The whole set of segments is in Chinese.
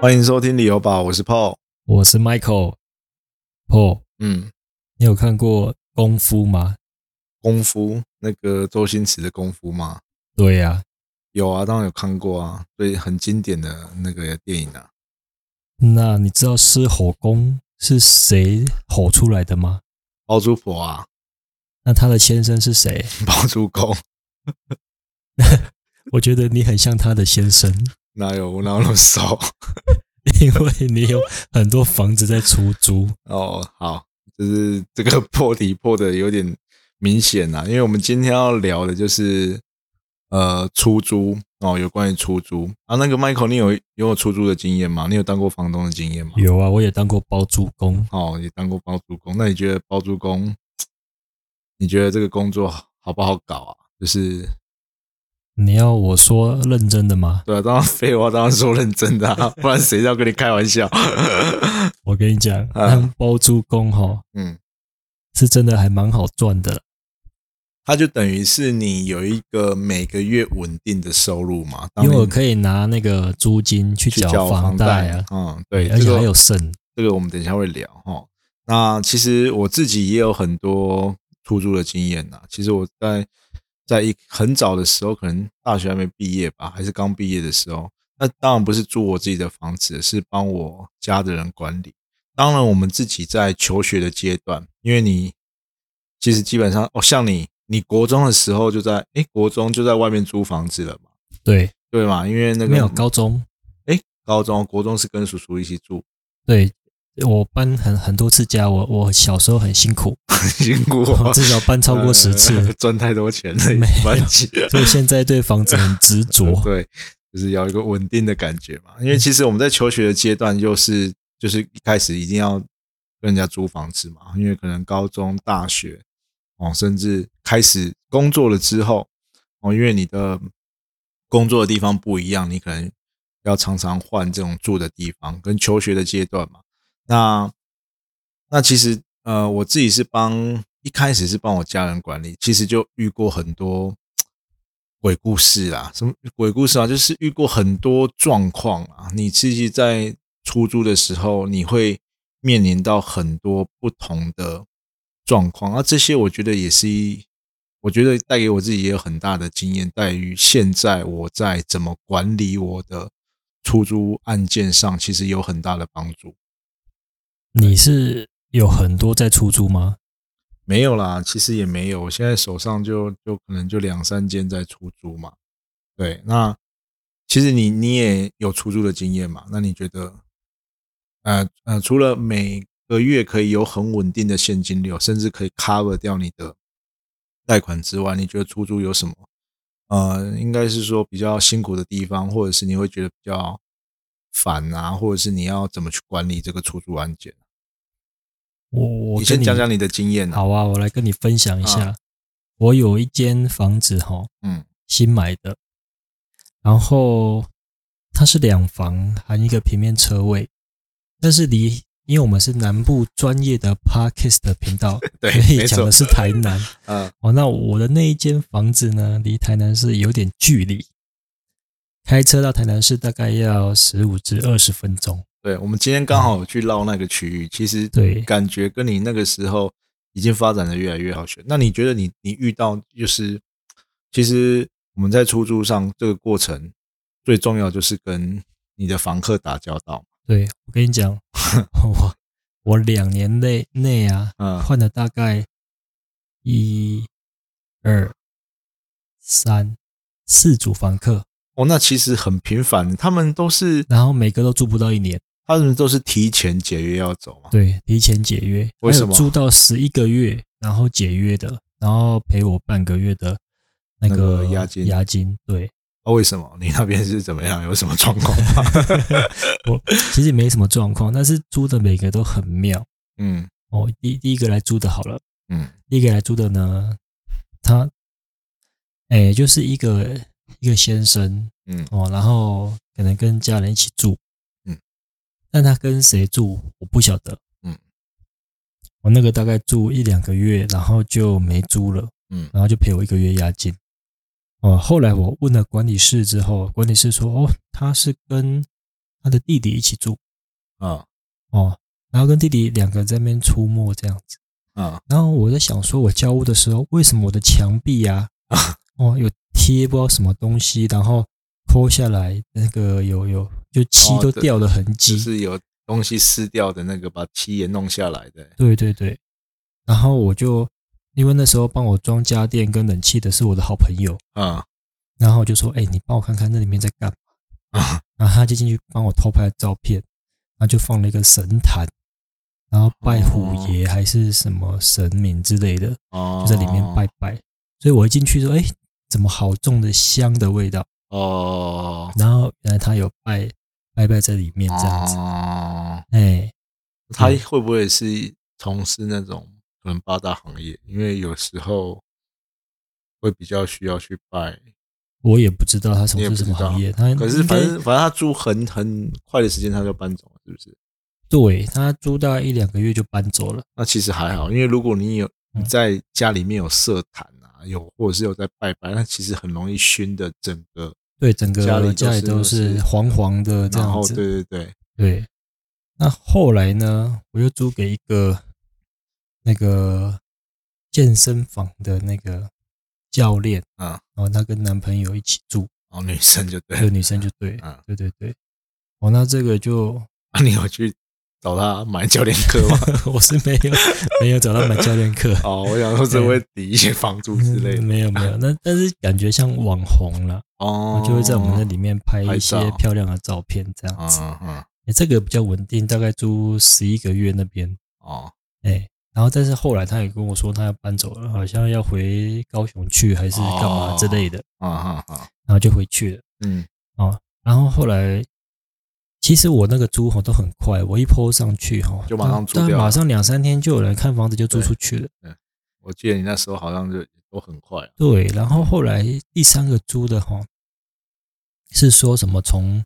欢迎收听理由吧，我是 Paul。我是 Michael。Paul，嗯，你有看过《功夫》吗？功夫那个周星驰的功夫吗？对呀、有啊，当然有看过啊，对，很经典的那个电影啊。那你知道狮吼功是谁吼出来的吗？包租婆啊，那他的先生是谁？包租公，我觉得你很像他的先生，哪有我哪有那么熟？因为你有很多房子在出租。哦，好，就是这个破题破的有点明显啊，因为我们今天要聊的就是呃出租哦，有关于出租啊。那个 Michael，你有有有出租的经验吗？你有当过房东的经验吗？有啊，我也当过包租公。哦，也当过包租公。那你觉得包租公，你觉得这个工作好不好搞啊？就是你要我说认真的吗？对啊，当然废话，当然说认真的、啊，不然谁要跟你开玩笑？我跟你讲，包租公哈嗯，是真的还蛮好赚的。它就等于是你有一个每个月稳定的收入嘛，因为我可以拿那个租金去缴房贷啊，嗯，对，而且这个还有剩。这个我们等一下会聊哈。那其实我自己也有很多出租的经验呐。其实我在在一很早的时候，可能大学还没毕业吧，还是刚毕业的时候，那当然不是住我自己的房子，是帮我家的人管理。当然，我们自己在求学的阶段，因为你其实基本上哦，像你，你国中的时候就在哎，国中就在外面租房子了嘛，对，对嘛？因为那个没有高中，哎，高中国中是跟叔叔一起住，对我搬很很多次家，我我小时候很辛苦，很 辛苦哦，我 至少搬超过十次，呃赚太多钱了，没有搬起。所以现在对房子很执着。对，就是要一个稳定的感觉嘛。因为其实我们在求学的阶段，就是就是一开始一定要跟人家租房子嘛，因为可能高中、大学哦，甚至开始工作了之后哦，因为你的工作的地方不一样，你可能要常常换这种住的地方，跟求学的阶段嘛。那那其实呃，我自己是帮一开始是帮我家人管理，其实就遇过很多鬼故事啦，什么鬼故事啊？就是遇过很多状况啊。你自己在出租的时候，你会面临到很多不同的状况，而这些我觉得也是一，我觉得带给我自己也有很大的经验，在于现在我在怎么管理我的出租案件上，其实有很大的帮助。你是有很多在出租吗？没有啦，其实也没有。我现在手上就就可能就两三间在出租嘛。对，那其实你你也有出租的经验嘛？那你觉得，呃呃，除了每个月可以有很稳定的现金流，甚至可以 cover 掉你的贷款之外，你觉得出租有什么？呃，应该是说比较辛苦的地方，或者是你会觉得比较烦啊，或者是你要怎么去管理这个出租案件？我我先讲讲你的经验啊。好啊，我来跟你分享一下。啊我有一间房子哈，嗯新买的，然后它是两房含一个平面车位，但是离因为我们是南部专业的 Parkist 的频道，对所以讲的是台南。嗯哦，那我的那一间房子呢，离台南是有点距离，开车到台南市大概要十五至二十分钟。对，我们今天刚好有去绕那个区域，其实对感觉跟你那个时候已经发展的越来越好学。那你觉得你你遇到就是，其实我们在出租上这个过程最重要就是跟你的房客打交道。对我跟你讲，我我两年内内啊，嗯换了大概一、二、三、四组房客，哦，那其实很频繁，他们都是然后每个都住不到一年。他们都是提前解约要走嘛。对，提前解约，为什么住到十一个月，然后解约的，然后赔我半个月的那那个个押金押金，对啊，为什么？你那边是怎么样？有什么状况吗？我其实没什么状况，但是租的每个都很妙嗯哦。第第一个来租的好了，嗯第一个来租的呢，他哎就是一个一个先生嗯。哦，然后可能跟家人一起住，嗯，但他跟谁住我不晓得，嗯，我那个大概住一两个月，然后就没租了，嗯。然后就赔我一个月押金。哦，后来我问了管理室之后，管理室说，哦，他是跟他他的弟弟一起住啊。哦，然后跟弟弟两个在那边出没这样子。啊。然后我在想说，我交屋的时候，为什么我的墙壁呀啊，哦，有贴不知道什么东西，然后抠下来那个有有就漆都掉的痕迹，就是有东西撕掉的那个，把漆也弄下来的。对对对。然后我就因为那时候帮我装家电跟冷气的是我的好朋友，啊然后我就说，哎，你帮我看看那里面在干嘛。啊 然后他就进去帮我偷拍照片，然后就放了一个神坛，然后拜虎爷还是什么神明之类的，哦，就在里面拜拜。所以我一进去说，哎，怎么好重的香的味道？哦，然后原来他有拜拜拜在里面这样子，哦，哎，他会不会是从事那种可能八大行业？因为有时候会比较需要去拜，我也不知道他从事什么行业，他可是反正反正他租很很快的时间他就搬走了，是不是？对他租大概一两个月就搬走了。那其实还好，因为如果你有嗯你在家里面有设坛啊，有或者是有在拜拜，那其实很容易熏的整个，对，整个家里都家里都是是黄黄的这样子。对对对，对，那后来呢，我又租给一个那个健身房的那个教练，啊，然后他跟男朋友一起住，哦，女生就对这个，女生就对，啊对对对。哦，那这个就那你有去找他买教练课吗？我是没有 没有找他买教练课哦，我想说只会抵一些房租之类嗯的。没有没有，那但是感觉像网红了，哦，就会在我们那里面拍拍一些漂亮的照片这样子。嗯这个比较稳定，大概租十一个月那边。哦哎，然后但是后来他也跟我说他要搬走了，好像要回高雄去还是干嘛之类的，啊啊啊，然后就回去了嗯哦。然后后来，其实我那个租哈都很快，我一 PO 上去哈，就马上租但掉马上两三天就有人看房子就租出去了。嗯我记得你那时候好像就都很快啊。对，然后后来第三个租的哈，是说什么从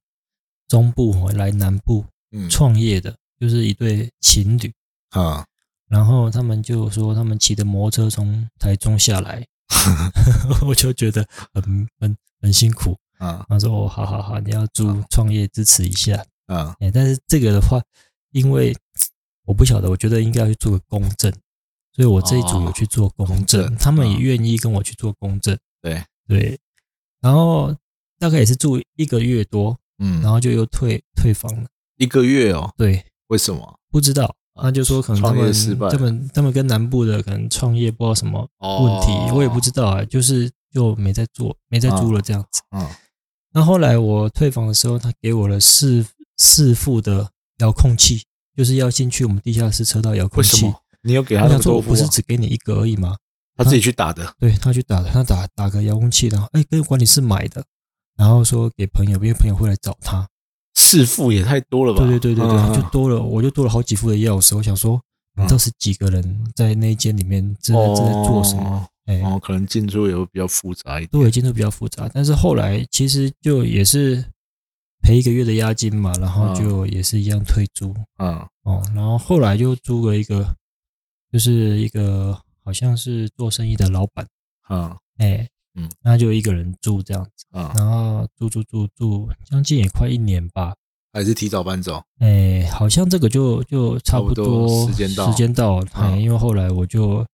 中部回来南部嗯创业的，就是一对情侣。啊然后他们就说他们骑的摩托车从台中下来，我就觉得很很很辛苦。啊他说：“哦，好好好，你要租创业支持一下。啊哎，但是这个的话，因为我不晓得，我觉得应该要去做个公证，所以我这一组有去做公公证，证他们也嗯愿意跟我去做公证。对，对，然后大概也是住一个月多，嗯，然后就又退退房了。一个月哦，对，为什么？不知道，那就说可能他们他们他们跟南部的可能创业不知道什么哦问题，我也不知道啊，就是就没在做，没在租了这样子。嗯那后来我退房的时候，他给我了四四副的遥控器，就是要进去我们地下室车道遥控器。为什么？你有给他那么多副啊？不是只给你一个而已吗？他自己去打的。对他去打的，他打打个遥控器，然后哎跟管理室买的，然后说给朋友，因为朋友会来找他。四副也太多了吧？对对对对对，嗯就多了，我就多了好几副的钥匙。我想说，嗯到底是几个人在那一间里面正在正在做什么？哎，哦，可能进出也会比较复杂一点。对，进度比较复杂，但是后来其实就也是赔一个月的押金嘛，然后就也是一样退租。嗯。哦，然后后来就租了一个，就是一个好像是做生意的老板，嗯。哎，嗯，那就一个人住这样子，嗯，然后住住住住，将近也快一年吧，还是提早搬走。哎，好像这个就就差不多多时间到。时间到了，哎，嗯因为后来我就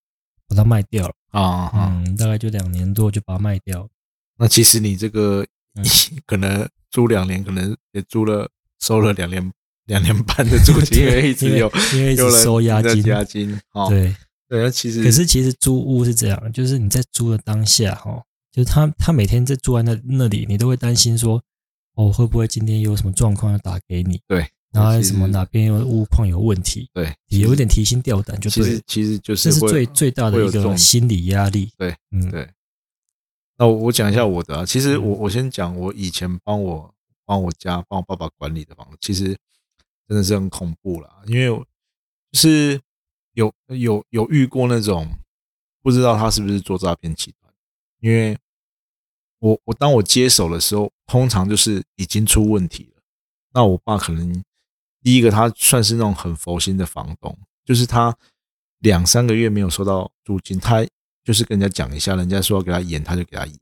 把它卖掉了，啊啊，嗯，大概就两年多就把它卖掉。那其实你这个嗯。可能租两年，可能也租了收了两年两年半的租金，因为一直有因为收押金，押金。哦，对。对，那其实可是其实租屋是这样，就是你在租的当下，哈，就是他他每天在住在那那里，你都会担心说，哦，会不会今天有什么状况要打给你？对，然后什么哪边有屋况有问题，对，也有点提心吊胆，就其。实其实就是这是最最大的一个心理压力。对，嗯，对。那我我讲一下我的啊，其实嗯我我先讲我以前帮我帮我家帮我爸爸管理的房子，其实真的是很恐怖啦，因为就是有有有遇过那种不知道他是不是做诈骗集团，因为我我当我接手的时候，通常就是已经出问题了。那我爸可能第一个他算是那种很佛心的房东，就是他两三个月没有收到租金，他就是跟人家讲一下，人家说要给他演，他就给他演。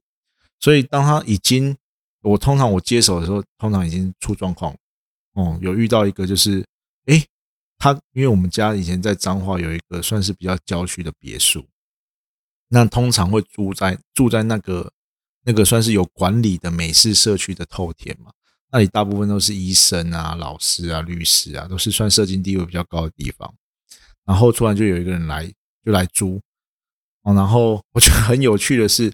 所以当他已经，我通常我接手的时候，通常已经出状况哦，有遇到一个就是，诶，他因为我们家以前在彰化有一个算是比较郊区的别墅，那通常会住在住在那个那个算是有管理的美式社区的透天嘛，那里大部分都是医生啊、老师啊、律师啊，都是算社经地位比较高的地方。然后突然就有一个人来，就来租，哦，然后我觉得很有趣的是，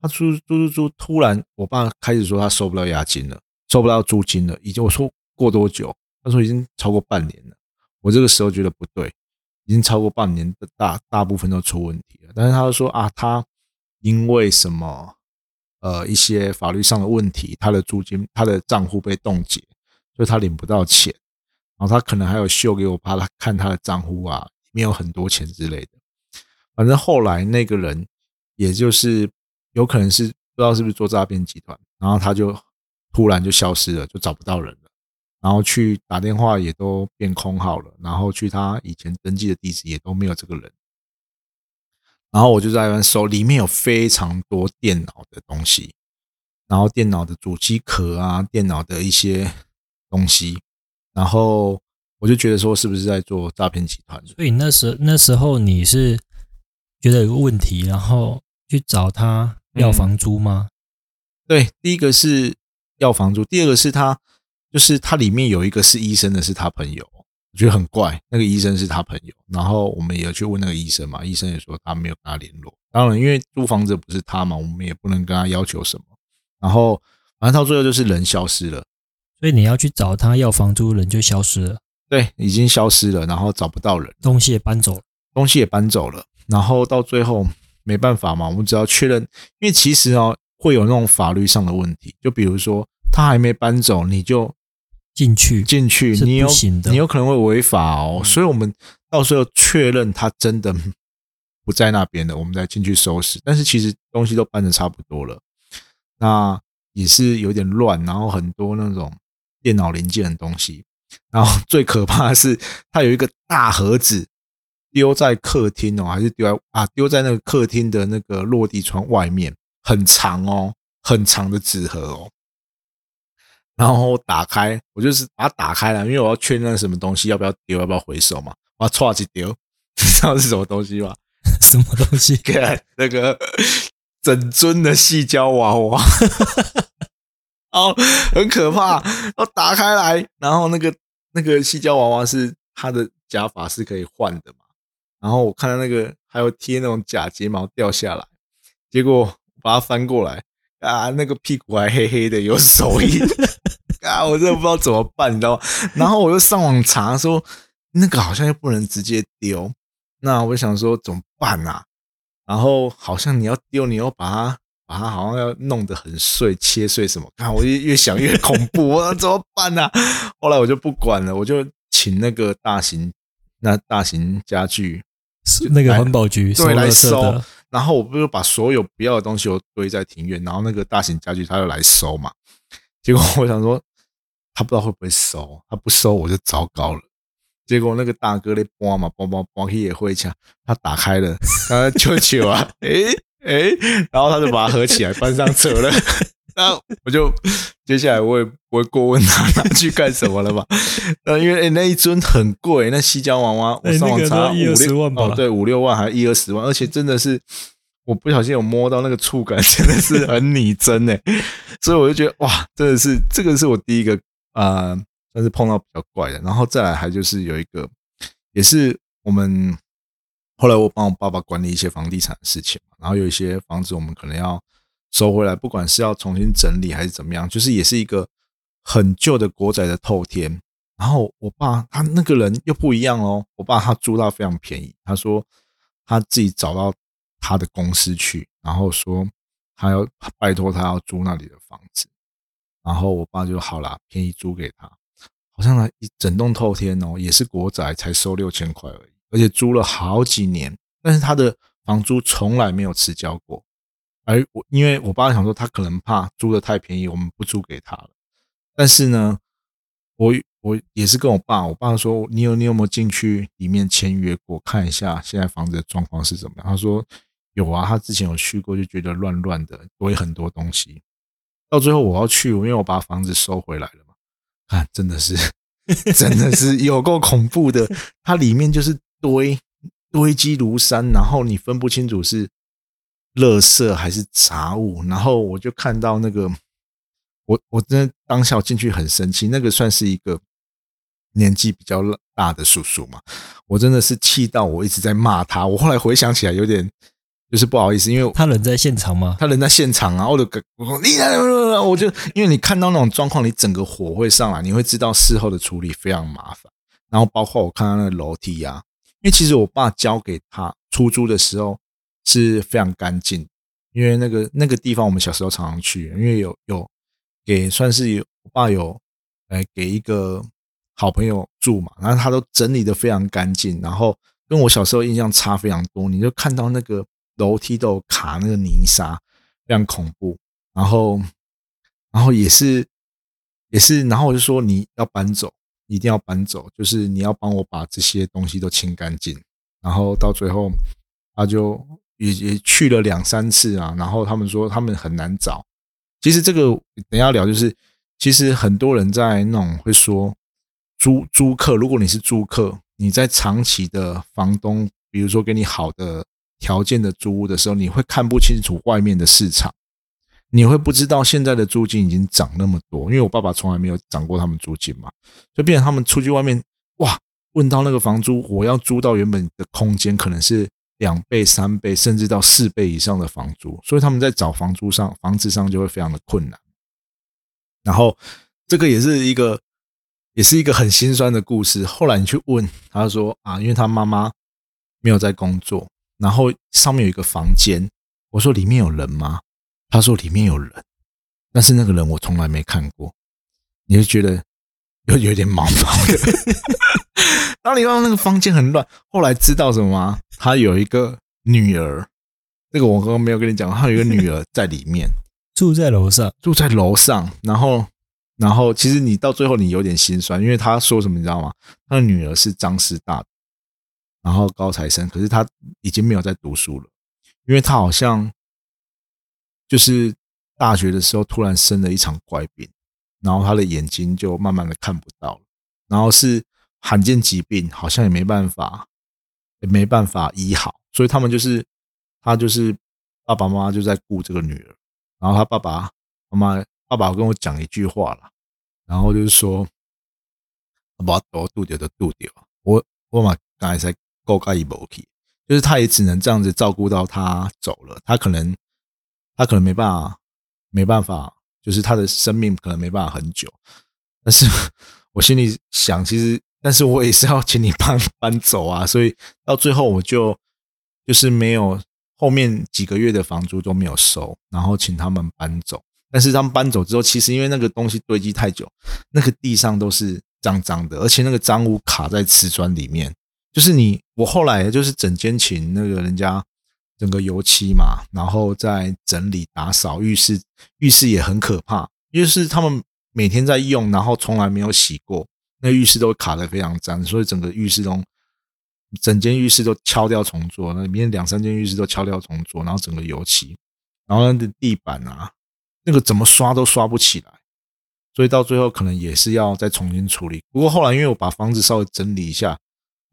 他租租租租，突然我爸开始说他收不到押金了，收不到租金了，已经我说过多久？他说已经超过半年了。我这个时候觉得不对，已经超过半年的大大部分都出问题了。但是他说啊，他因为什么呃一些法律上的问题，他的租金他的账户被冻结，所以他领不到钱。然后他可能还有秀给我怕他看他的账户啊，里面有很多钱之类的。反正后来那个人，也就是有可能是不知道是不是做诈骗集团，然后他就突然就消失了，就找不到人了。然后去打电话也都变空号了，然后去他以前登记的地址也都没有这个人。然后我就在那边搜，里面有非常多电脑的东西，然后电脑的主机壳啊，电脑的一些东西。然后我就觉得说，是不是在做诈骗集团？所以那时那时候你是觉得有个问题，然后去找他要房租吗？对，第一个是要房租，第二个是他就是他里面有一个是医生的，是他朋友，我觉得很怪。那个医生是他朋友，然后我们也去问那个医生嘛，医生也说他没有跟他联络。当然，因为租房子不是他嘛，我们也不能跟他要求什么。然后反正到最后就是人消失了。所以你要去找他要房租，人就消失了。对，已经消失了，然后找不到人，东西也搬走了，东西也搬走了。然后到最后没办法嘛，我们只要确认，因为其实哦会有那种法律上的问题，就比如说他还没搬走，你就进去进去，你有你有可能会违法哦。所以我们到时候确认他真的不在那边的，我们再进去收拾。但是其实东西都搬的差不多了，那也是有点乱，然后很多那种。电脑零件的东西，然后最可怕的是，它有一个大盒子丢在客厅哦，还是丢在啊丢在那个客厅的那个落地窗外面，很长哦，很长的纸盒哦。然后打开，我就是把它打开了，因为我要确认什么东西要不要丢，要不要回收嘛。我要歘去丢，你知道是什么东西吗？什么东西？那个整尊的细胶娃娃。哦，很可怕！我打开来，然后那个那个细胶娃娃是它的假发是可以换的嘛？然后我看到那个还有贴那种假睫毛掉下来，结果把它翻过来啊，那个屁股还黑黑的，有手印 啊！我真的不知道怎么办，你知道吗？然后我又上网查说，那个好像又不能直接丢，那我想说怎么办啊？然后好像你要丢，你要把它。把它好像要弄得很碎，切碎什么？看我越越想越恐怖，我怎么办呢？后来我就不管了，我就请那个大型那大型家具那个环保局对来收，然后我不是把所有不要的东西都堆在庭院，然后那个大型家具他就来收嘛。结果我想说他不知道会不会收，他不收我就糟糕了。结果那个大哥咧搬嘛搬搬搬去也会抢，他打开了，他舅舅 啊，诶。哎，然后他就把它合起来搬上车了。那我就接下来我也不会过问他拿去干什么了吧？呃，因为那一尊很贵，那西郊娃娃我上网查五六万吧，对，五六万还一二十万，而且真的是我不小心有摸到那个触感，真的是很拟真哎。所以我就觉得哇，真的是这个是我第一个啊，算是碰到比较怪的。然后再来还就是有一个，也是我们。后来我帮我爸爸管理一些房地产的事情然后有一些房子我们可能要收回来，不管是要重新整理还是怎么样，就是也是一个很旧的国宅的透天。然后我爸他那个人又不一样哦，我爸他租到非常便宜，他说他自己找到他的公司去，然后说他要拜托他要租那里的房子，然后我爸就好了，便宜租给他，好像呢一整栋透天哦，也是国宅，才收六千块而已。而且租了好几年，但是他的房租从来没有迟交过。而我，因为我爸想说，他可能怕租的太便宜，我们不租给他了。但是呢，我我也是跟我爸，我爸说，你有你有没有进去里面签约过，看一下现在房子的状况是怎么样？他说有啊，他之前有去过，就觉得乱乱的，堆很多东西。到最后我要去，因为我把房子收回来了嘛，看 真的是真的是有够恐怖的。它里面就是堆堆积如山，然后你分不清楚是垃圾还是杂物。然后我就看到那个，我我真的当下进去很生气。那个算是一个年纪比较大的叔叔嘛，我真的是气到我一直在骂他。我后来回想起来有点。就是不好意思，因为他人在现场吗？他人在现场啊！我就我说你，我就因为你看到那种状况，你整个火会上来，你会知道事后的处理非常麻烦。然后包括我看到那个楼梯啊，因为其实我爸交给他出租的时候是非常干净，因为那个那个地方我们小时候常常去，因为有有给算是有我爸有来给一个好朋友住嘛，然后他都整理的非常干净，然后跟我小时候印象差非常多，你就看到那个。楼梯都有卡那个泥沙，非常恐怖。然后，然后也是，也是，然后我就说你要搬走，一定要搬走，就是你要帮我把这些东西都清干净。然后到最后，他就也也去了两三次啊。然后他们说他们很难找。其实这个等下聊，就是其实很多人在那种会说租租客，如果你是租客，你在长期的房东，比如说给你好的。条件的租屋的时候，你会看不清楚外面的市场，你会不知道现在的租金已经涨那么多。因为我爸爸从来没有涨过他们租金嘛，就变成他们出去外面，哇，问到那个房租，我要租到原本的空间，可能是两倍、三倍，甚至到四倍以上的房租，所以他们在找房租上、房子上就会非常的困难。然后这个也是一个，也是一个很心酸的故事。后来你去问他说啊，因为他妈妈没有在工作。然后上面有一个房间，我说里面有人吗？他说里面有人，但是那个人我从来没看过。你就觉得有有点毛毛的。然后你看那个房间很乱，后来知道什么吗？他有一个女儿，这个我刚刚没有跟你讲，他有一个女儿在里面，住在楼上，住在楼上。然后，然后其实你到最后你有点心酸，因为他说什么你知道吗？他的女儿是张师大。然后高材生，可是他已经没有在读书了，因为他好像就是大学的时候突然生了一场怪病，然后他的眼睛就慢慢的看不到了，然后是罕见疾病，好像也没办法，也没办法医好，所以他们就是他就是爸爸妈妈就在顾这个女儿，然后他爸爸妈妈爸爸跟我讲一句话了，然后就是说，把我渡掉的渡掉，我我嘛刚才在。够盖一毛皮，就是他也只能这样子照顾到他走了，他可能他可能没办法，没办法，就是他的生命可能没办法很久。但是我心里想，其实，但是我也是要请你搬搬走啊，所以到最后我就就是没有后面几个月的房租都没有收，然后请他们搬走。但是他们搬走之后，其实因为那个东西堆积太久，那个地上都是脏脏的，而且那个脏污卡在瓷砖里面。就是你，我后来就是整间请那个人家整个油漆嘛，然后再整理打扫浴室，浴室也很可怕，因为是他们每天在用，然后从来没有洗过，那浴室都卡的非常脏，所以整个浴室中，整间浴室都敲掉重做，那里面两三间浴室都敲掉重做，然后整个油漆，然后那的地板啊，那个怎么刷都刷不起来，所以到最后可能也是要再重新处理。不过后来因为我把房子稍微整理一下。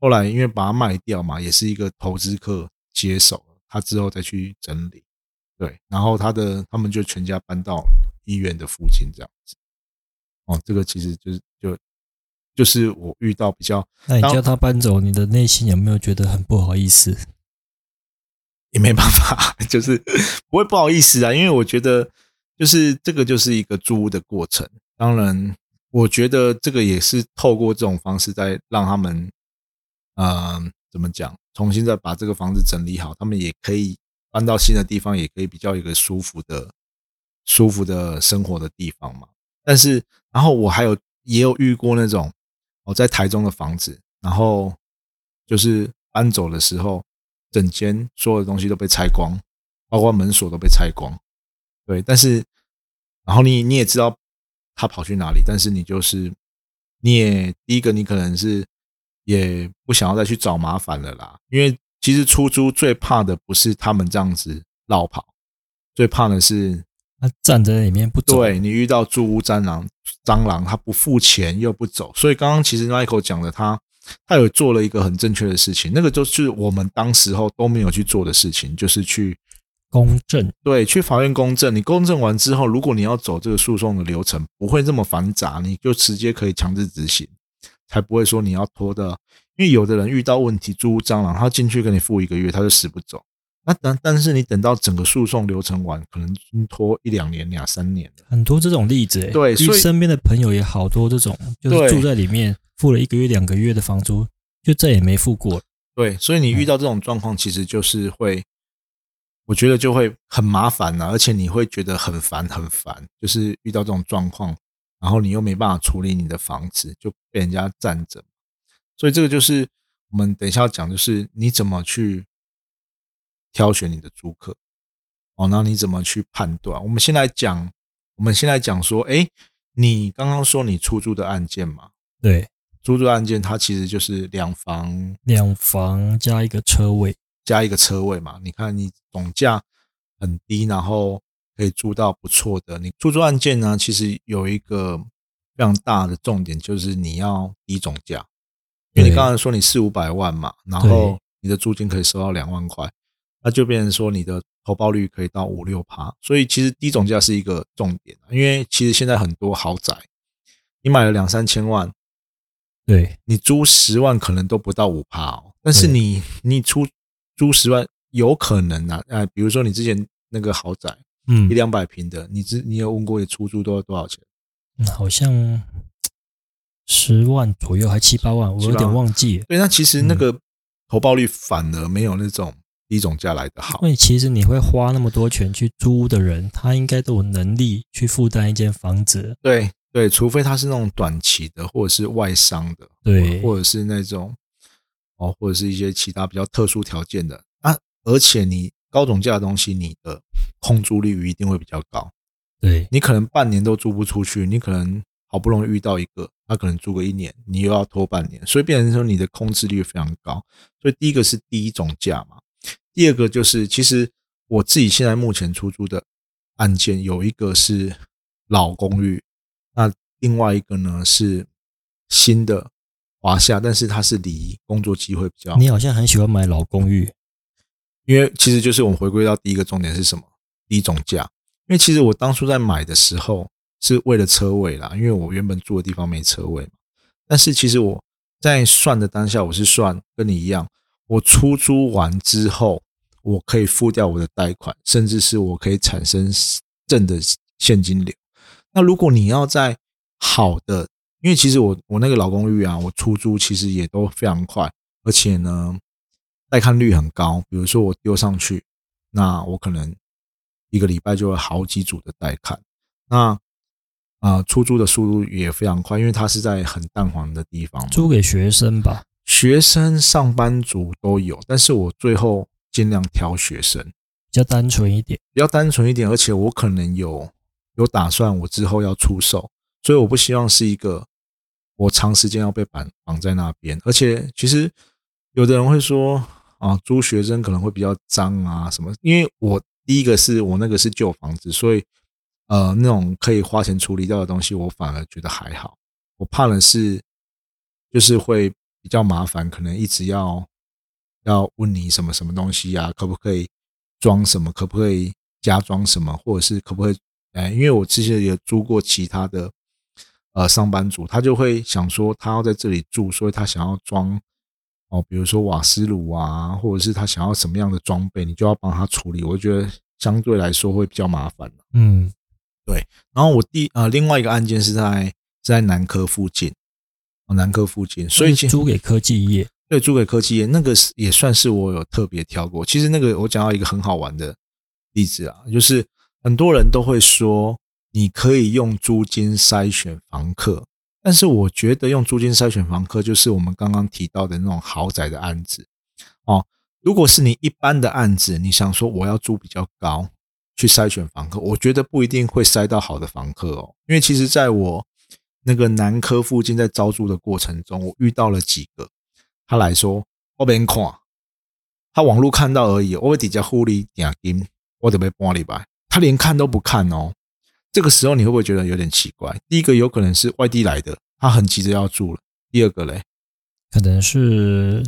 后来因为把它卖掉嘛，也是一个投资客接手，他之后再去整理，对，然后他的他们就全家搬到医院的附近这样子。哦，这个其实就是就就是我遇到比较，那你叫他搬走，你的内心有没有觉得很不好意思？也没办法，就是不会不好意思啊，因为我觉得就是这个就是一个租屋的过程。当然，我觉得这个也是透过这种方式在让他们。嗯，怎么讲？重新再把这个房子整理好，他们也可以搬到新的地方，也可以比较一个舒服的、舒服的生活的地方嘛。但是，然后我还有也有遇过那种我在台中的房子，然后就是搬走的时候，整间所有的东西都被拆光，包括门锁都被拆光。对，但是，然后你你也知道他跑去哪里，但是你就是你也第一个，你可能是。也不想要再去找麻烦了啦，因为其实出租最怕的不是他们这样子绕跑，最怕的是他站在里面不走，对你遇到住屋蟑螂，蟑螂他不付钱又不走，所以刚刚其实 Michael 讲的他。他有做了一个很正确的事情，那个就是我们当时候都没有去做的事情，就是去公证。对，去法院公证。你公证完之后，如果你要走这个诉讼的流程，不会这么繁杂，你就直接可以强制执行，才不会说你要拖的。因为有的人遇到问题，租蟑螂，他进去跟你付一个月，他就死不走。那但但是你等到整个诉讼流程完，可能拖一两年、两三年的。很多这种例子，对，所以身边的朋友也好多这种，就是住在里面。付了一个月、两个月的房租，就再也没付过。对，所以你遇到这种状况，其实就是会，我觉得就会很麻烦了，而且你会觉得很烦、很烦。就是遇到这种状况，然后你又没办法处理你的房子，就被人家占着。所以这个就是我们等一下要讲，就是你怎么去挑选你的租客哦，那你怎么去判断？我们先来讲，我们先来讲说，哎，你刚刚说你出租的案件嘛？对。出租案件，它其实就是两房，两房加一个车位，加一个车位嘛。你看，你总价很低，然后可以租到不错的。你出租案件呢，其实有一个非常大的重点，就是你要低总价。因为你刚才说你四五百万嘛，然后你的租金可以收到两万块，那就变成说你的投报率可以到五六趴。所以其实低总价是一个重点，因为其实现在很多豪宅，你买了两三千万。对你租十万可能都不到五趴哦，但是你你出租十万有可能啊，哎，比如说你之前那个豪宅，嗯，一两百平的，你知你有问过你出租都要多少钱？好像十万左右，还七八万，我有点忘记。对，那其实那个投报率反而没有那种低总价来的好，因为其实你会花那么多钱去租的人，他应该都有能力去负担一间房子。对。对，除非他是那种短期的，或者是外商的，对，或者是那种哦，或者是一些其他比较特殊条件的啊。而且你高总价的东西，你的空租率一定会比较高。对你可能半年都租不出去，你可能好不容易遇到一个，他可能租个一年，你又要拖半年，所以变成说你的空置率非常高。所以第一个是第一总价嘛，第二个就是其实我自己现在目前出租的案件有一个是老公寓。那另外一个呢是新的华夏，但是它是离工作机会比较。你好像很喜欢买老公寓，因为其实就是我们回归到第一个重点是什么？低总价。因为其实我当初在买的时候是为了车位啦，因为我原本住的地方没车位嘛。但是其实我在算的当下，我是算跟你一样，我出租完之后，我可以付掉我的贷款，甚至是我可以产生正的现金流。那如果你要在好的，因为其实我我那个老公寓啊，我出租其实也都非常快，而且呢，带看率很高。比如说我丢上去，那我可能一个礼拜就会好几组的带看。那啊，出租的速度也非常快，因为它是在很淡黄的地方，租给学生吧，学生、上班族都有。但是我最后尽量挑学生，比较单纯一点，比较单纯一点，而且我可能有。有打算，我之后要出售，所以我不希望是一个我长时间要被绑绑在那边。而且，其实有的人会说啊，租学生可能会比较脏啊什么。因为我第一个是我那个是旧房子，所以呃，那种可以花钱处理掉的东西，我反而觉得还好。我怕的是就是会比较麻烦，可能一直要要问你什么什么东西呀，可不可以装什么，可不可以加装什么，或者是可不可以。哎，因为我之前也租过其他的呃上班族，他就会想说他要在这里住，所以他想要装哦，比如说瓦斯炉啊，或者是他想要什么样的装备，你就要帮他处理。我觉得相对来说会比较麻烦嗯，对。然后我第呃另外一个案件是在在南科附近，哦南科附近，所以租给科技业，对，租给科技业，那个是也算是我有特别挑过。其实那个我讲到一个很好玩的例子啊，就是。很多人都会说，你可以用租金筛选房客，但是我觉得用租金筛选房客，就是我们刚刚提到的那种豪宅的案子哦。如果是你一般的案子，你想说我要租比较高去筛选房客，我觉得不一定会筛到好的房客哦。因为其实在我那个南科附近在招租的过程中，我遇到了几个，他来说我边看，他网络看到而已，我底下护理点金，我得被搬礼拜。他连看都不看哦。这个时候你会不会觉得有点奇怪？第一个有可能是外地来的，他很急着要住了。第二个嘞，可能是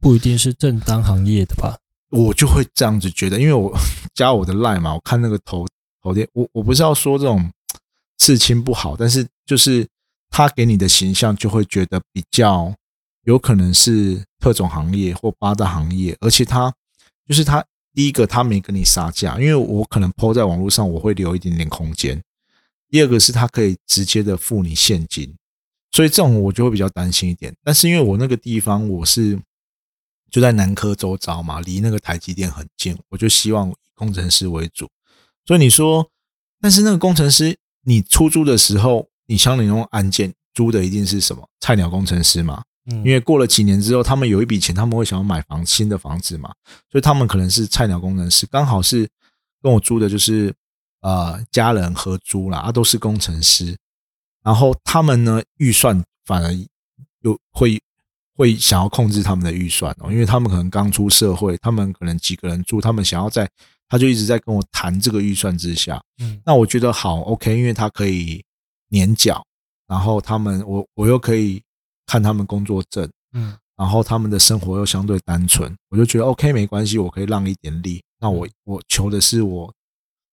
不一定是正当行业的吧。我就会这样子觉得，因为我 加我的赖嘛，我看那个头头贴，我我不是要说这种刺青不好，但是就是他给你的形象就会觉得比较有可能是特种行业或八大行业，而且他就是他第一个他没跟你杀价，因为我可能抛在网络上我会留一点点空间，第二个是他可以直接的付你现金，所以这种我就会比较担心一点，但是因为我那个地方我是。就在南科周遭嘛，离那个台积电很近，我就希望以工程师为主。所以你说，但是那个工程师，你出租的时候，你像你那种案件租的一定是什么菜鸟工程师嘛？嗯，因为过了几年之后，他们有一笔钱，他们会想要买房新的房子嘛，所以他们可能是菜鸟工程师，刚好是跟我租的就是呃家人合租啦，啊都是工程师，然后他们呢预算反而又会。会想要控制他们的预算哦，因为他们可能刚出社会，他们可能几个人住，他们想要在，他就一直在跟我谈这个预算之下。嗯，那我觉得好 OK，因为他可以年缴，然后他们我我又可以看他们工作证，嗯，然后他们的生活又相对单纯，我就觉得 OK 没关系，我可以让一点利。那我我求的是我。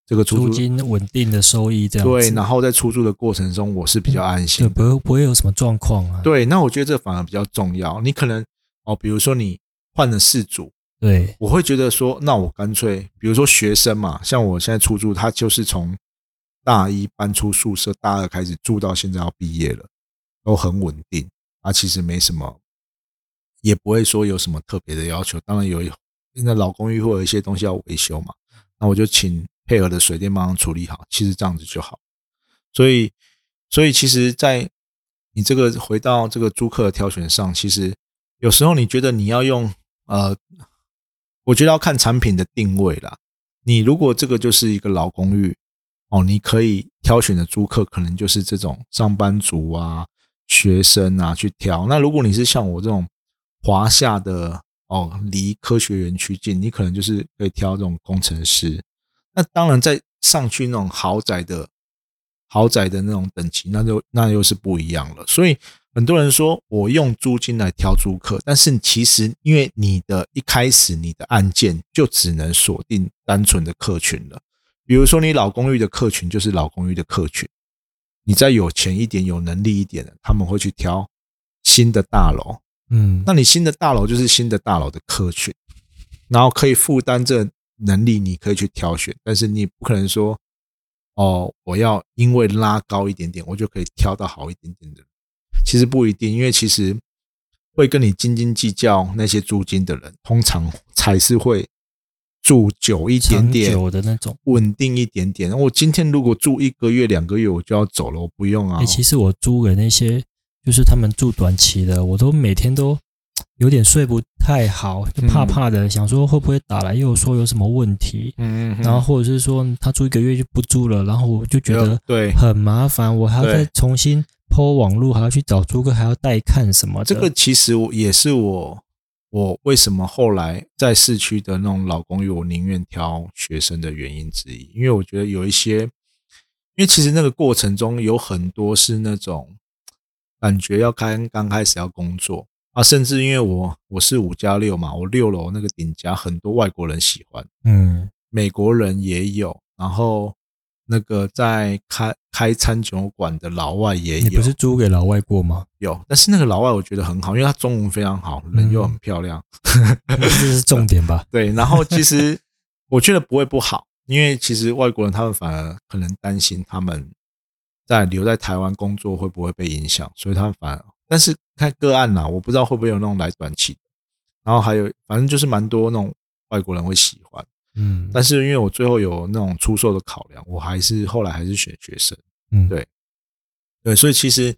这个租金稳定的收益，这样对，然后在出租的过程中，我是比较安心，不会不会有什么状况啊。对，那我觉得这反而比较重要。你可能哦，比如说你换了四组，对，我会觉得说，那我干脆，比如说学生嘛，像我现在出租，他就是从大一搬出宿舍，大二开始住到现在要毕业了，都很稳定，啊，其实没什么，也不会说有什么特别的要求。当然有，现在老公寓会有一些东西要维修嘛，那我就请。配合的水电帮忙处理好，其实这样子就好。所以，所以其实，在你这个回到这个租客挑选上，其实有时候你觉得你要用呃，我觉得要看产品的定位啦。你如果这个就是一个老公寓哦，你可以挑选的租客可能就是这种上班族啊、学生啊去挑。那如果你是像我这种华夏的哦，离科学园区近，你可能就是可以挑这种工程师。那当然，在上去那种豪宅的豪宅的那种等级，那就那又是不一样了。所以很多人说我用租金来挑租客，但是其实因为你的一开始你的案件就只能锁定单纯的客群了。比如说你老公寓的客群就是老公寓的客群，你再有钱一点、有能力一点的，他们会去挑新的大楼。嗯，那你新的大楼就是新的大楼的客群，然后可以负担这。能力你可以去挑选，但是你不可能说，哦，我要因为拉高一点点，我就可以挑到好一点点的。其实不一定，因为其实会跟你斤斤计较那些租金的人，通常才是会住久一点点久的那种，稳定一点点。我今天如果住一个月、两个月，我就要走了，我不用啊。其实我租给那些就是他们住短期的，我都每天都。有点睡不太好，就怕怕的，想说会不会打来又说有什么问题，嗯，然后或者是说他住一个月就不租了，然后我就觉得对很麻烦，我还要再重新抛网络，还要去找租客，还要带看什么。这个其实也是我我为什么后来在市区的那种老公寓，我宁愿挑学生的原因之一，因为我觉得有一些，因为其实那个过程中有很多是那种感觉要开刚开始要工作。啊，甚至因为我我是五加六嘛，我六楼那个顶家很多外国人喜欢，嗯，美国人也有，然后那个在开开餐酒馆的老外也有。你不是租给老外过吗？有，但是那个老外我觉得很好，因为他中文非常好，人又很漂亮，这是重点吧？对，然后其实我觉得不会不好，因为其实外国人他们反而可能担心他们在留在台湾工作会不会被影响，所以他们反而。但是看个案呐，我不知道会不会有那种来短期的，然后还有反正就是蛮多那种外国人会喜欢，嗯，但是因为我最后有那种出售的考量，我还是后来还是选学生，嗯，对，对，所以其实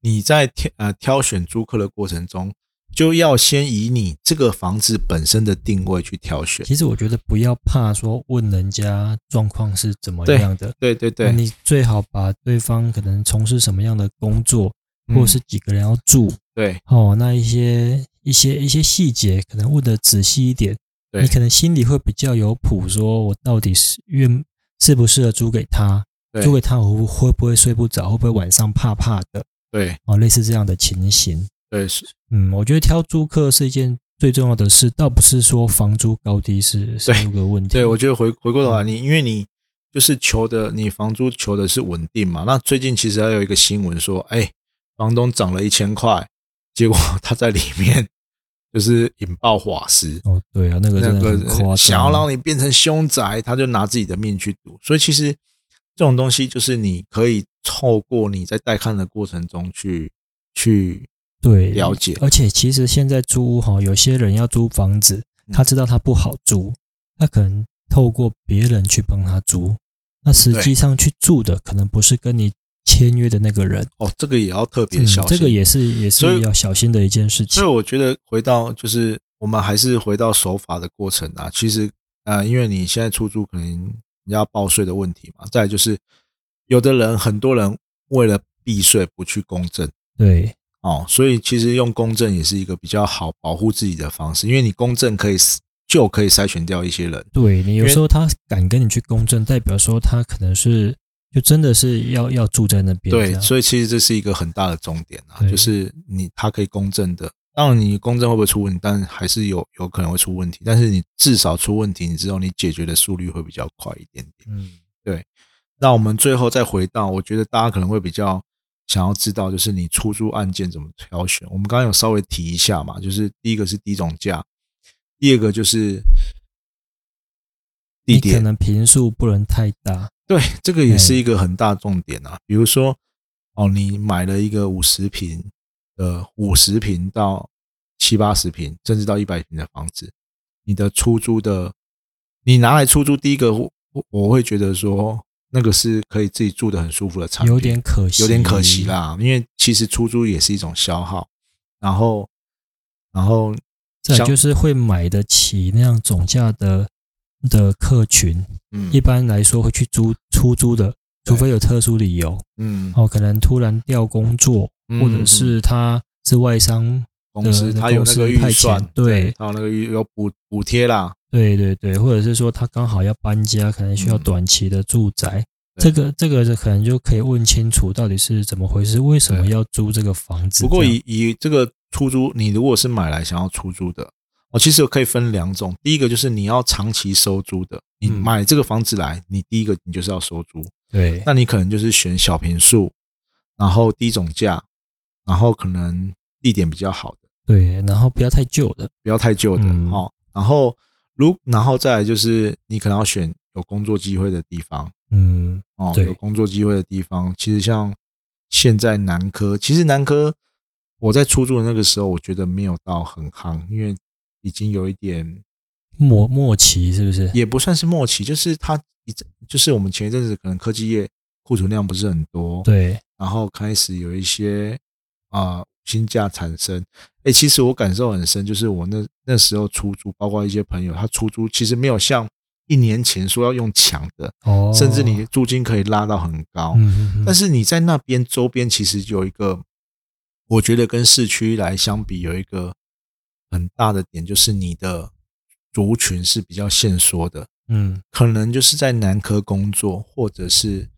你在挑呃挑选租客的过程中，就要先以你这个房子本身的定位去挑选。其实我觉得不要怕说问人家状况是怎么样的，对对对，你最好把对方可能从事什么样的工作。或者是几个人要住，对。哦，那一些一些一些细节可能问的仔细一点，你可能心里会比较有谱，说我到底是愿适不适合租给他，租给他我会不会睡不着，会不会晚上怕怕的，对，哦，类似这样的情形，对，是嗯，我觉得挑租客是一件最重要的事，倒不是说房租高低是是一个问题。对，我觉得回回过头来，你因为你就是求的，你房租求的是稳定嘛。那最近其实还有一个新闻说，哎，房东涨了一千块，结果 他在里面。就是引爆法师哦，对啊，那个那个想要让你变成凶宅，他就拿自己的命去赌。所以其实这种东西就是你可以透过你在带看的过程中去去对了解。而且其实现在租屋哈，有些人要租房子，他知道他不好租，他可能透过别人去帮他租，那实际上去住的可能不是跟你。签约的那个人哦，这个也要特别小心，这个也是也是要小心的一件事情。所以我觉得回到就是我们还是回到守法的过程啊。其实啊，因为你现在出租可能要报税的问题嘛，再就是有的人很多人为了避税不去公证，对哦，所以其实用公证也是一个比较好保护自己的方式，因为你公证可以就可以筛选掉一些人。对你有时候他敢跟你去公证，代表说他可能是。就真的是要要住在那边，对，所以其实这是一个很大的重点啊，就是你他可以公正的，当然你公正会不会出问题，但还是有有可能会出问题，但是你至少出问题，你知道你解决的速率会比较快一点点，嗯，对。那我们最后再回到，我觉得大家可能会比较想要知道，就是你出租案件怎么挑选？我们刚刚有稍微提一下嘛，就是第一个是低总价，第二个就是地点，可能平数不能太大。对，这个也是一个很大重点啊。比如说，哦，你买了一个五十平的五十平到七八十平，甚至到一百平的房子，你的出租的，你拿来出租，第一个我我会觉得说，那个是可以自己住的很舒服的产品，有点可惜，有点可惜啦。因为其实出租也是一种消耗，然后，然后再就是会买得起那样总价的。的客群，嗯，一般来说会去租出租的，除非有特殊理由，嗯，哦，可能突然调工作，或者是他是外商公司，他有那个预算，对，他有那个有补补贴啦，对对对，或者是说他刚好要搬家，可能需要短期的住宅，这个这个可能就可以问清楚到底是怎么回事，为什么要租这个房子？不过以以这个出租，你如果是买来想要出租的。哦，其实可以分两种。第一个就是你要长期收租的，你买这个房子来，你第一个你就是要收租。对，那你可能就是选小平数，然后低总价，然后可能地点比较好的。对，然后不要太旧的，不要太旧的哦。然后如然后再来就是你可能要选有工作机会的地方。嗯，哦，有工作机会的地方，其实像现在南科，其实南科我在出租的那个时候，我觉得没有到很夯，因为。已经有一点末末期，是不是？也不算是末期，就是它一就是我们前一阵子可能科技业库存量不是很多，对，然后开始有一些啊新价产生。哎，其实我感受很深，就是我那那时候出租，包括一些朋友，他出租其实没有像一年前说要用抢的，哦，甚至你租金可以拉到很高，嗯，但是你在那边周边其实有一个，我觉得跟市区来相比有一个。很大的点就是你的族群是比较限缩的，嗯，可能就是在南科工作，或者是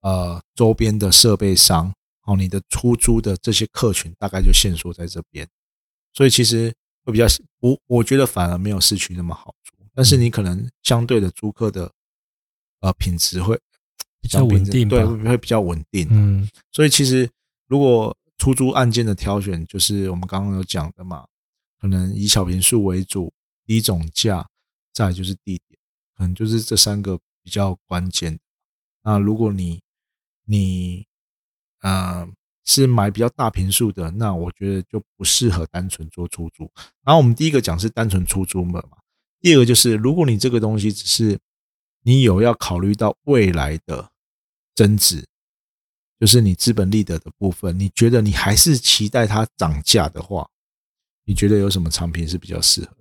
呃周边的设备商，哦，你的出租的这些客群大概就限缩在这边，所以其实会比较我我觉得反而没有市区那么好租，但是你可能相对的租客的呃品质会比较稳定，对，会比较稳定，嗯，所以其实如果出租案件的挑选，就是我们刚刚有讲的嘛。可能以小平数为主，低总价，再就是地点，可能就是这三个比较关键。那如果你你呃是买比较大平数的，那我觉得就不适合单纯做出租。然后我们第一个讲是单纯出租嘛，第二个就是如果你这个东西只是你有要考虑到未来的增值，就是你资本利得的部分，你觉得你还是期待它涨价的话。你觉得有什么产品是比较适合？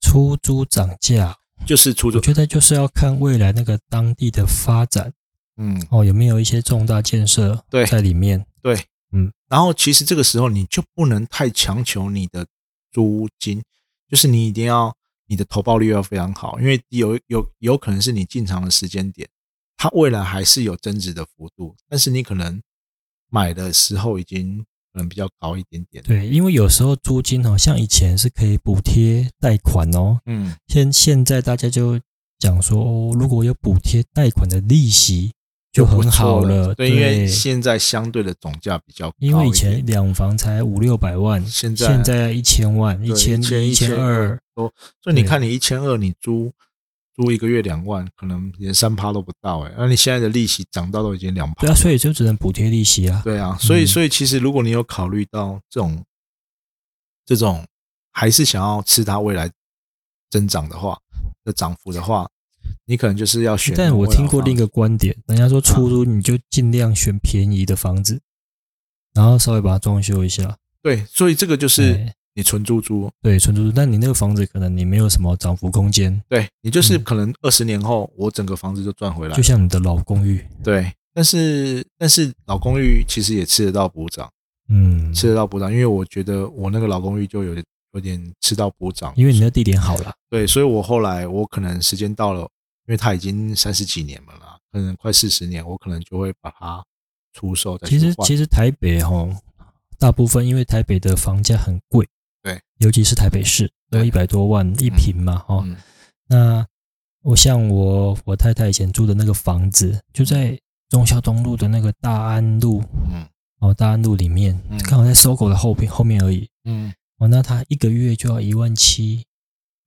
出租涨价就是出租，我觉得就是要看未来那个当地的发展，嗯，哦，有没有一些重大建设对在里面？对，嗯，然后其实这个时候你就不能太强求你的租金，就是你一定要你的投报率要非常好，因为有有有可能是你进场的时间点，它未来还是有增值的幅度，但是你可能买的时候已经可能比较高一点点。对，因为有时候租金好像以前是可以补贴贷款哦，嗯，现现在大家就讲说，哦，如果有补贴贷款的利息。就很好了，对，因为现在相对的总价比较高，因为以前两房才五六百万，现在现在一千万，一千一千二，多，所以你看，你一千二，你租租一个月两万，可能连三趴都不到，哎，那你现在的利息涨到都已经两趴，对啊，所以就只能补贴利息啊，对啊，所以所以其实如果你有考虑到这种这种还是想要吃它未来增长的话的涨幅的话。你可能就是要选，但我听过另一个观点，人家说出租你就尽量选便宜的房子，然后稍微把它装修一下。对，所以这个就是你纯租租，对，纯租租。但你那个房子可能你没有什么涨幅空间，对你就是可能二十年后我整个房子就赚回来，就像你的老公寓。对，但是但是老公寓其实也吃得到补涨，嗯，吃得到补涨，因为我觉得我那个老公寓就有有点吃到补涨，因为你的地点好了。对，所以我后来我可能时间到了。因为它已经三十几年了啦，可能快四十年，我可能就会把它出售。其实其实台北哈，大部分因为台北的房价很贵，对，尤其是台北市都一百多万一平嘛，哈。那我像我我太太以前住的那个房子，就在忠孝东路的那个大安路，嗯，哦大安路里面，刚好在搜狗的后边后面而已，嗯，哦那他一个月就要一万七，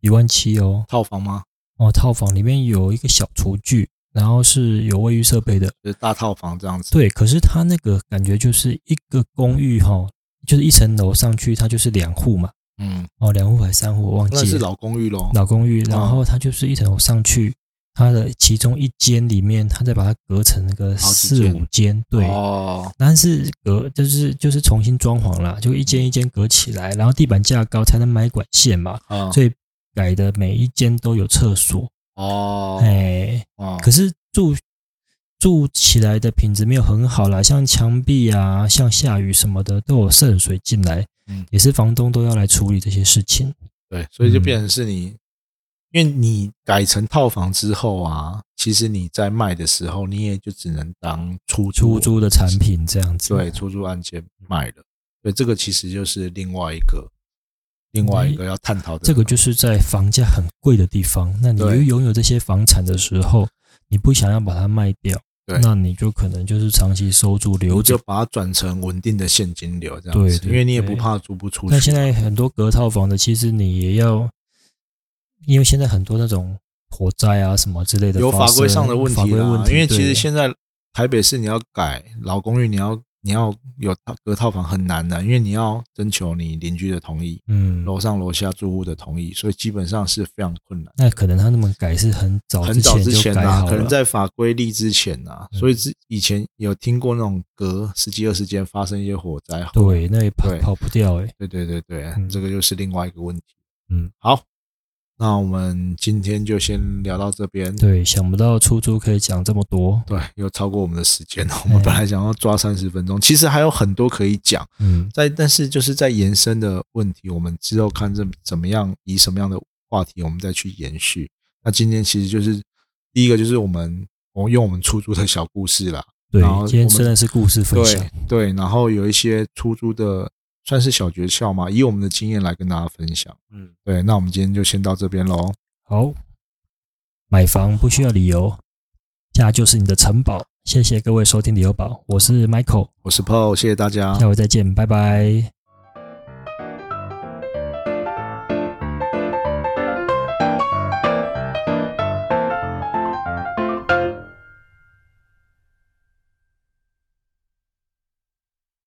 一万七哦，套房吗？哦，套房里面有一个小厨具，然后是有卫浴设备的，就是大套房这样子。对，可是它那个感觉就是一个公寓哈，就是一层楼上去，它就是两户嘛。嗯。哦，两户还是三户，我忘记了。那是老公寓喽。老公寓，然后它就是一层楼上去，它的其中一间里面，它再把它隔成那个四五间。对。哦。但是隔就是就是重新装潢啦，就一间一间隔起来，然后地板架高才能买管线嘛。啊。所以。改的每一间都有厕所哦，哎，哦可是住住起来的品质没有很好啦，像墙壁啊，像下雨什么的都有渗水进来，嗯，也是房东都要来处理这些事情。对，所以就变成是你，因为你改成套房之后啊，其实你在卖的时候，你也就只能当出出租的产品这样子，对，出租案件卖的，对，这个其实就是另外一个。另外一个要探讨的，这个就是在房价很贵的地方，那你拥有这些房产的时候，你不想要把它卖掉，那你就可能就是长期收住留着，就把它转成稳定的现金流这样子，因为你也不怕租不出去。那现在很多隔套房的，其实你也要，因为现在很多那种火灾啊什么之类的，有法规上的问题啊。因为其实现在台北市你要改老公寓，你要。你要有隔套房很难的，因为你要征求你邻居的同意，嗯，楼上楼下住户的同意，所以基本上是非常困难。那可能他那么改是很早很早之前呐，可能在法规立之前呐，所以之以前有听过那种隔十几二十间发生一些火灾，对，那也跑跑不掉哎，对对对对，这个又是另外一个问题。嗯，好。那我们今天就先聊到这边。对，想不到出租可以讲这么多。对，又超过我们的时间了。我们本来想要抓三十分钟，其实还有很多可以讲。嗯，在但是就是在延伸的问题，我们之后看这怎么样，以什么样的话题，我们再去延续。那今天其实就是第一个，就是我们我们用我们出租的小故事啦。对，今天真的是故事分享。对，然后有一些出租的。算是小诀窍嘛，以我们的经验来跟大家分享。嗯，对，那我们今天就先到这边喽。好，买房不需要理由，家就是你的城堡。谢谢各位收听理由宝，我是 Michael，我是 Paul，谢谢大家，下回再见，拜拜。